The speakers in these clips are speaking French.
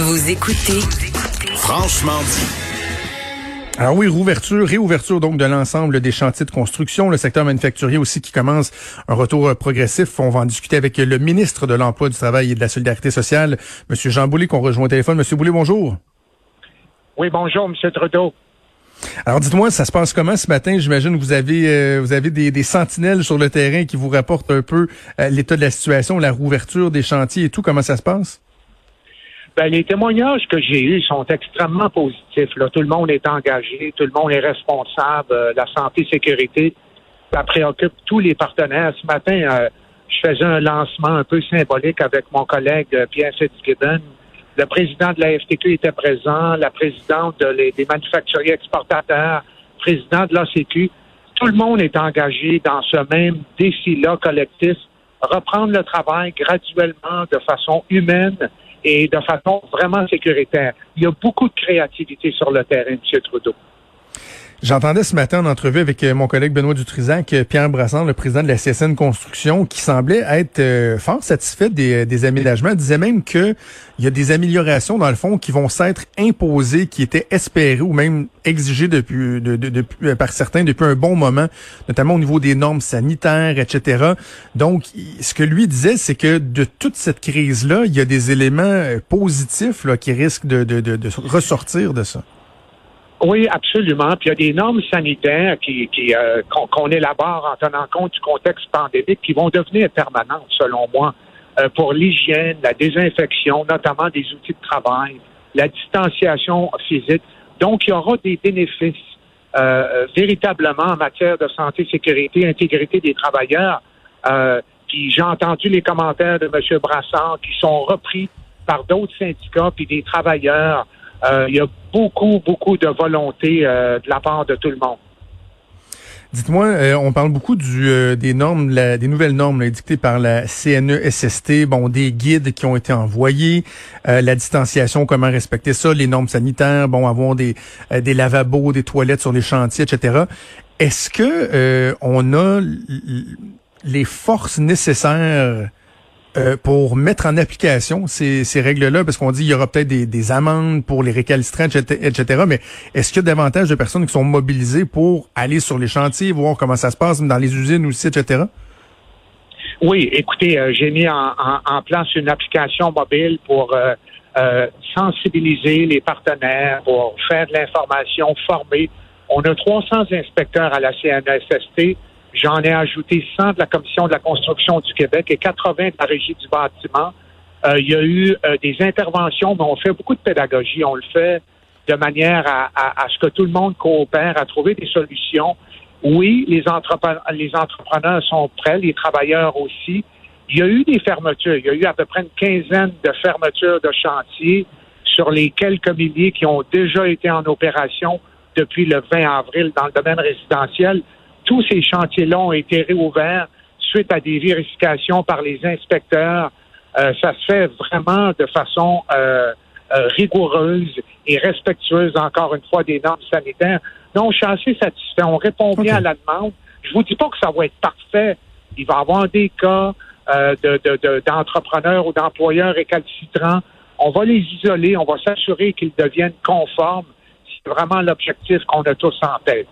Vous écoutez Franchement dit. Alors oui, rouverture, réouverture donc de l'ensemble des chantiers de construction, le secteur manufacturier aussi qui commence un retour progressif. On va en discuter avec le ministre de l'Emploi, du Travail et de la Solidarité sociale, Monsieur Jean Boulet, qu'on rejoint au téléphone. Monsieur Boulet, bonjour. Oui, bonjour, Monsieur Trudeau. Alors dites-moi, ça se passe comment ce matin? J'imagine que vous avez euh, vous avez des, sentinelles sur le terrain qui vous rapportent un peu euh, l'état de la situation, la rouverture des chantiers et tout. Comment ça se passe? Ben, les témoignages que j'ai eus sont extrêmement positifs. Tout le monde est engagé, tout le monde est responsable. Euh, la santé, sécurité, ça préoccupe tous les partenaires. Ce matin, je faisais un lancement un peu symbolique avec mon collègue Pierre Fitzgibbon le président de la FTQ était présent, la présidente des manufacturiers exportateurs, président de l'ACQ. Tout le monde est engagé dans ce même défi-là collectif, reprendre le travail graduellement, de façon humaine et de façon vraiment sécuritaire. Il y a beaucoup de créativité sur le terrain, M. Trudeau. J'entendais ce matin en entrevue avec euh, mon collègue Benoît Dutrisac, euh, Pierre Brassard, le président de la CSN Construction, qui semblait être euh, fort satisfait des, aménagements. Disait même qu'il y a des améliorations, dans le fond, qui vont s'être imposées, qui étaient espérées ou même exigées depuis, de, par certains depuis un bon moment, notamment au niveau des normes sanitaires, etc. Donc, ce que lui disait, c'est que de toute cette crise-là, il y a des éléments positifs qui risquent de ressortir de ça. Oui, absolument. Puis il y a des normes sanitaires qui, qui euh, qu'on, élabore en tenant compte du contexte pandémique qui vont devenir permanentes, selon moi, euh, pour l'hygiène, la désinfection, notamment des outils de travail, la distanciation physique. Donc, il y aura des bénéfices euh, véritablement en matière de santé, sécurité, intégrité des travailleurs. puis j'ai entendu les commentaires de M. Brassard qui sont repris par d'autres syndicats puis des travailleurs euh, il y a beaucoup, beaucoup de volonté euh, de la part de tout le monde. Dites-moi, euh, on parle beaucoup du, des normes, des nouvelles normes dictées par la CNESST, bon, des guides qui ont été envoyés, la distanciation, comment respecter ça, les normes sanitaires, bon, avoir des, des lavabos, des toilettes sur les chantiers, etc. Est-ce que on a les forces nécessaires euh, pour mettre en application ces, règles-là, parce qu'on dit qu'il y aura peut-être des, des, amendes pour les récalcitrants, etc. Mais est-ce qu'il y a davantage de personnes qui sont mobilisées pour aller sur les chantiers, voir comment ça se passe dans les usines aussi, etc.? Oui, écoutez, euh, j'ai mis en, en, place une application mobile pour euh, sensibiliser les partenaires, pour faire de l'information, former. On a 300 inspecteurs à la CNSST J'en ai ajouté 100 de la Commission de la construction du Québec et 80 de la Régie du bâtiment. Euh, il y a eu euh, des interventions, mais on fait beaucoup de pédagogie. On le fait de manière à, à, ce que tout le monde coopère, à trouver des solutions. Oui, les, entrepreneurs, les entrepreneurs sont prêts, les travailleurs aussi. Il y a eu des fermetures. Il y a eu à peu près une quinzaine de fermetures de chantiers sur les quelques milliers qui ont déjà été en opération depuis le 20 avril dans le domaine résidentiel tous ces chantiers-là ont été réouverts suite à des vérifications par les inspecteurs. Euh, ça se fait vraiment de façon euh, euh, rigoureuse et respectueuse, encore une fois, des normes sanitaires. Donc, je suis assez satisfait. On répond bien à la demande. Je vous dis pas que ça va être parfait. Il va y avoir des cas d'entrepreneurs ou d'employeurs récalcitrants. On va les isoler. On va s'assurer qu'ils deviennent conformes. C'est vraiment l'objectif qu'on a tous en tête.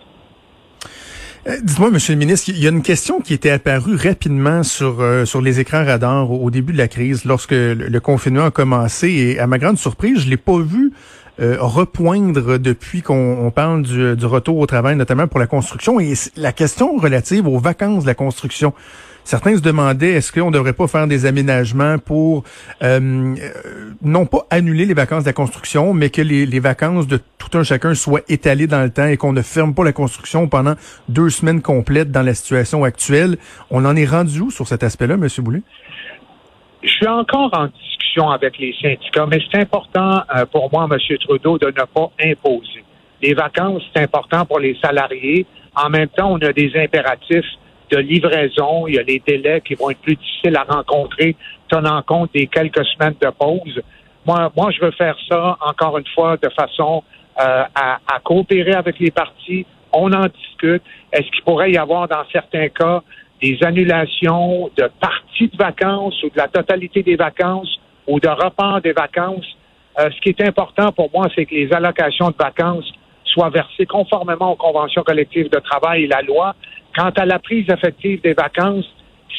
Euh, dites-moi, Monsieur le ministre, il y a une question qui était apparue rapidement sur euh, sur les écrans radars au, début de la crise, lorsque le, confinement a commencé, et à ma grande surprise, je l'ai pas vu euh, repoindre depuis qu'on parle du, du, retour au travail, notamment pour la construction, et la question relative aux vacances de la construction. Certains se demandaient est-ce qu'on ne devrait pas faire des aménagements pour euh, euh, non pas annuler les vacances de la construction, mais que les, vacances de tout un chacun soient étalées dans le temps et qu'on ne ferme pas la construction pendant deux semaines complètes dans la situation actuelle? On en est rendu où sur cet aspect-là, M. Boulay? Je suis encore en discussion avec les syndicats, mais c'est important euh, pour moi, M. Trudeau, de ne pas imposer. Les vacances, c'est important pour les salariés. En même temps, on a des impératifs de livraison. Il y a les délais qui vont être plus difficiles à rencontrer, tenant compte des quelques semaines de pause. Moi, moi, je veux faire ça, encore une fois, de façon euh, à, à, coopérer avec les partis. On en discute. Est-ce qu'il pourrait y avoir, dans certains cas, des annulations de parties de vacances ou de la totalité des vacances ou de report des vacances? Euh, ce qui est important pour moi, c'est que les allocations de vacances soient versées conformément aux conventions collectives de travail et la loi. Quant à la prise effective des vacances,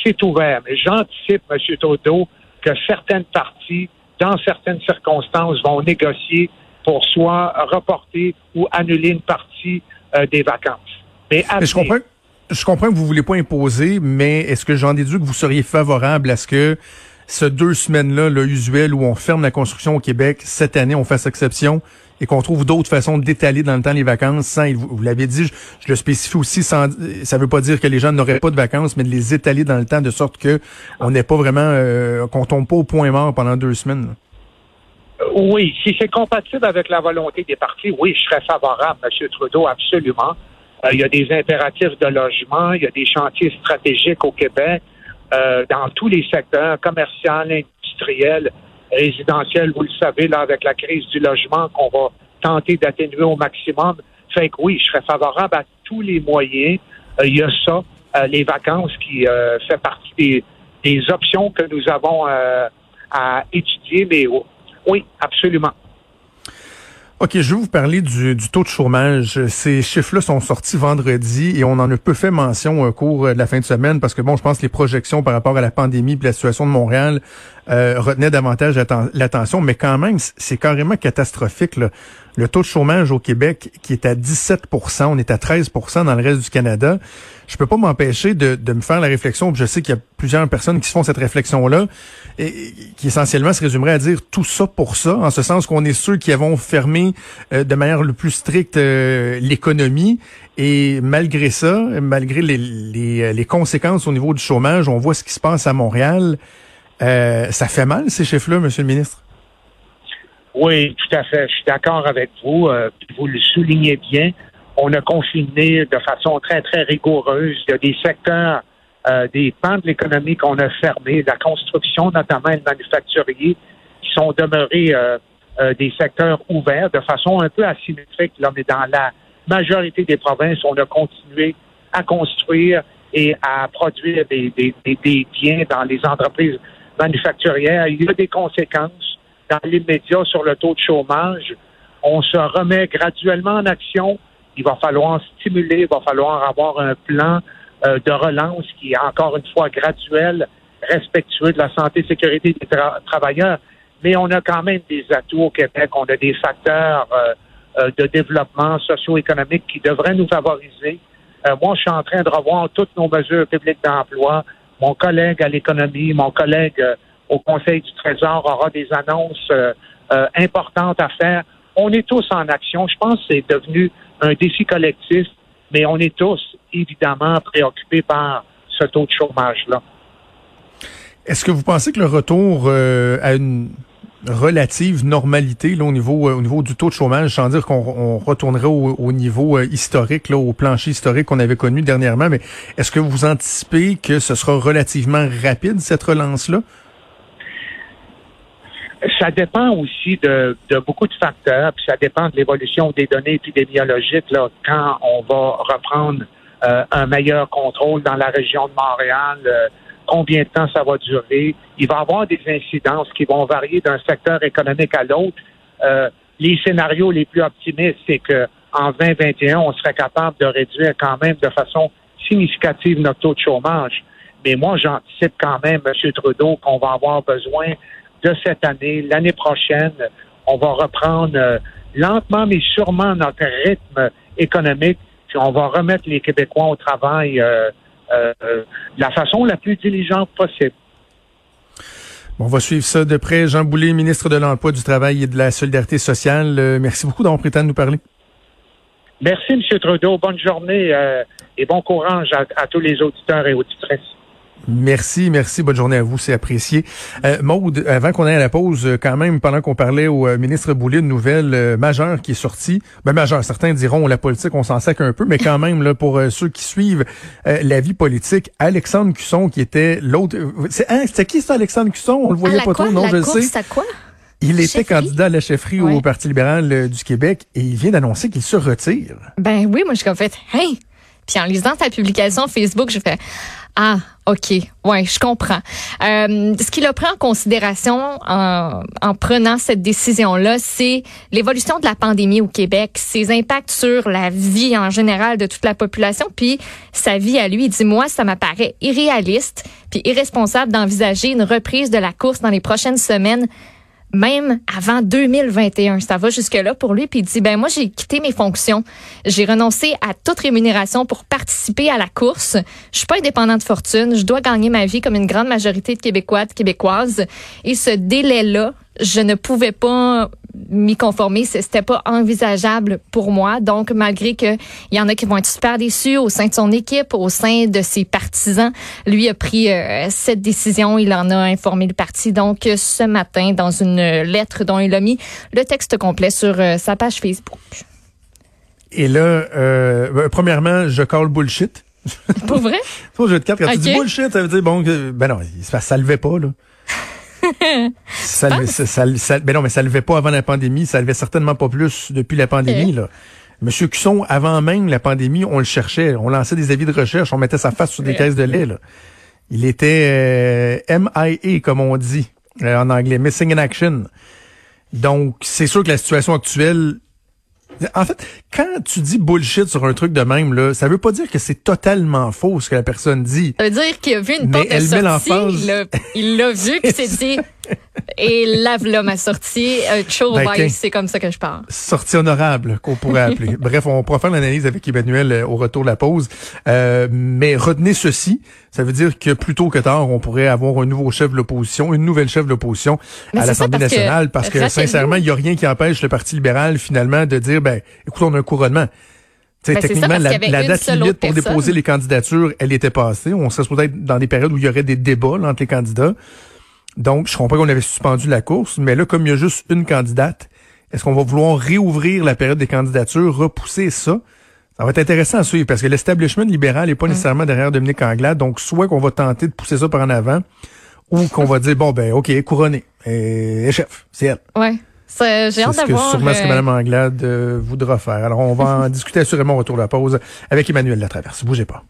c'est ouvert. Mais j'anticipe, M. Toto, que certaines parties, dans certaines circonstances, vont négocier pour soit reporter ou annuler une partie euh, des vacances. Mais, je comprends. Je comprends que vous voulez pas imposer, mais est-ce que j'en déduis que vous seriez favorable à ce que ce deux semaines-là, le usuel où on ferme la construction au Québec, cette année, on fasse exception? Et qu'on trouve d'autres façons d'étaler dans le temps les vacances sans, vous, l'avez dit, je, le spécifie aussi, sans, ça veut pas dire que les gens n'auraient pas de vacances, mais de les étaler dans le temps de sorte que on n'est pas vraiment, euh, qu'on tombe pas au point mort pendant deux semaines. Oui, si c'est compatible avec la volonté des partis, oui, je serais favorable, M. Trudeau, absolument. Euh, il y a des impératifs de logement, il y a des chantiers stratégiques au Québec, euh, dans tous les secteurs, commercial, industriel, résidentiel, vous le savez, là, avec la crise du logement qu'on va tenter d'atténuer au maximum. Fait que oui, je serais favorable à tous les moyens. Euh, il y a ça, les vacances qui fait partie des, des options que nous avons à étudier, mais oui, absolument. OK, je vais vous parler du, taux de chômage. Ces chiffres-là sont sortis vendredi et on en a peu fait mention au cours de la fin de semaine parce que, bon, je pense que les projections par rapport à la pandémie et la situation de Montréal euh, retenaient davantage l'attention, mais quand même, c'est carrément catastrophique. Le taux de chômage au Québec qui est à 17% on est à 13% dans le reste du Canada. Je peux pas m'empêcher de, me faire la réflexion, je sais qu'il y a plusieurs personnes qui se font cette réflexion-là, et, qui essentiellement se résumerait à dire tout ça pour ça, en ce sens qu'on est ceux qui avons fermé euh, de manière le plus stricte euh, l'économie, et malgré ça, malgré les, conséquences au niveau du chômage, on voit ce qui se passe à Montréal. Euh, ça fait mal ces chiffres-là, Monsieur le ministre? Oui, tout à fait. Je suis d'accord avec vous. Euh, vous le soulignez bien. On a confiné de façon très, très rigoureuse. Il y a des secteurs, euh, des pans de l'économie qu'on a fermés, la construction, notamment le manufacturier, qui sont demeurés des secteurs ouverts de façon un peu asymétrique. Là, mais dans la majorité des provinces, on a continué à construire et à produire des biens dans les entreprises manufacturières. Il y a des conséquences dans les médias sur le taux de chômage. On se remet graduellement en action. Il va falloir stimuler, il va falloir avoir un plan euh, de relance qui est encore une fois graduel, respectueux de la santé et sécurité des travailleurs. Mais on a quand même des atouts au Québec. On a des facteurs euh, euh, de développement socio-économique qui devraient nous favoriser. moi, je suis en train de revoir toutes nos mesures publiques d'emploi. Mon collègue à l'économie, mon collègue au Conseil du Trésor aura des annonces euh, euh, importantes à faire. On est tous en action. Je pense que c'est devenu un défi collectif, mais on est tous évidemment préoccupés par ce taux de chômage-là. Est-ce que vous pensez que le retour euh, à une relative normalité là, au niveau au niveau du taux de chômage, sans dire qu'on retournerait au, niveau historique, là, au plancher historique qu'on avait connu dernièrement, mais est-ce que vous anticipez que ce sera relativement rapide cette relance-là? Ça dépend aussi de, beaucoup de facteurs, puis ça dépend de l'évolution des données épidémiologiques là, quand on va reprendre euh, un meilleur contrôle dans la région de Montréal, euh, combien de temps ça va durer. Il va y avoir des incidences qui vont varier d'un secteur économique à l'autre. Euh, les scénarios les plus optimistes, c'est que en 2021, on serait capable de réduire quand même de façon significative notre taux de chômage. Mais moi, j'anticipe quand même, M. Trudeau, qu'on va avoir besoin de cette année. L'année prochaine, on va reprendre euh, lentement mais sûrement notre rythme économique, puis on va remettre les Québécois au travail euh, euh, de la façon la plus diligente possible. on va suivre ça de près. Jean Boulet, ministre de l'Emploi, du Travail et de la Solidarité sociale. merci beaucoup d'avoir pris le temps de nous parler. Merci, M. Trudeau. Bonne journée et bon courage à tous les auditeurs et auditrices. Merci, merci. Bonne journée à vous, c'est apprécié. Euh, Maude, avant qu'on aille à la pause, euh, quand même, pendant qu'on parlait au euh, ministre Boulay, une nouvelle euh, majeure qui est sortie. Ben, majeure, certains diront la politique, on s'en sac un peu, mais quand même, là, pour ceux qui suivent la vie politique, Alexandre Cusson, qui était l'autre... C'est hein, qui, ça, Alexandre Cusson? On le voyait pas trop, non, je le sais. quoi? Il était candidat à la chefferie au Parti libéral du Québec et il vient d'annoncer qu'il se retire. Ben oui, moi je suis en fait, hey! Puis en lisant sa publication Facebook, je fais Ah, OK. Ouais, je comprends. Euh, ce qu'il a pris en considération en, en prenant cette décision-là, c'est l'évolution de la pandémie au Québec, ses impacts sur la vie en général de toute la population, puis sa vie à lui. Il dit, moi, ça m'apparaît irréaliste puis irresponsable d'envisager une reprise de la course dans les prochaines semaines même avant 2021. Ça va jusque-là pour lui. Puis il dit, ben moi, j'ai quitté mes fonctions. J'ai renoncé à toute rémunération pour participer à la course. Je suis pas indépendant de fortune. Je dois gagner ma vie comme une grande majorité de Québécois, de Québécoises. Et ce délai-là, je ne pouvais pas m'y conformer, c'était pas envisageable pour moi. Donc, malgré que il y en a qui vont être super déçus au sein de son équipe, au sein de ses partisans, lui a pris euh, cette décision. Il en a informé le parti. Donc, ce matin, dans une lettre dont il a mis le texte complet sur euh, sa page Facebook. Et là, euh, ben, premièrement, je call bullshit. Pour vrai? Jeu de cartes. Quand tu dis bullshit, ça veut dire bon, ben non, ça, ça levait pas là ça, ça, ça, ben non, mais ça levait pas avant la pandémie. Ça levait certainement pas plus depuis la pandémie. Là. Monsieur Cusson, avant même la pandémie, on le cherchait. On lançait des avis de recherche. On mettait sa face sur des caisses de lait. Là. Il était euh, MIA, comme on dit euh, en anglais, Missing in Action. Donc, c'est sûr que la situation actuelle en fait, quand tu dis bullshit sur un truc de même, là, ça veut pas dire que c'est totalement faux ce que la personne dit. Ça veut dire qu'il a vu une porte de sortie, il l'a vu, qu'il s'est dit, et lave là ma sortie, ben, c'est comme ça que je parle. Sortie honorable, qu'on pourrait appeler. Bref, on pourra faire l'analyse avec Emmanuel euh, au retour de la pause. Euh, mais retenez ceci, ça veut dire que plus tôt que tard, on pourrait avoir un nouveau chef de l'opposition, une nouvelle chef de l'opposition à l'Assemblée nationale, parce que sincèrement, il y a rien qui empêche le Parti libéral finalement de dire, ben, écoute, on a un couronnement. Ben techniquement, la, date limite pour déposer les candidatures, elle était passée. On serait supposé être dans des périodes où il y aurait des débats entre les candidats. Donc, je comprends qu'on avait suspendu la course, mais là, comme il y a juste une candidate, est-ce qu'on va vouloir réouvrir la période des candidatures, repousser ça? Ça va être intéressant à suivre parce que l'establishment libéral n'est pas mm. nécessairement derrière Dominique Anglade. Donc, soit qu'on va tenter de pousser ça par en avant ou qu'on va dire, bon, ben, OK, couronné. Et, chef, c'est elle. Ouais. J'ai hâte d'avoir. C'est sûrement ce que euh, Mme Anglade euh, voudra faire. Alors, on va en discuter assurément autour de la pause avec Emmanuel Latraverse. Bougez pas.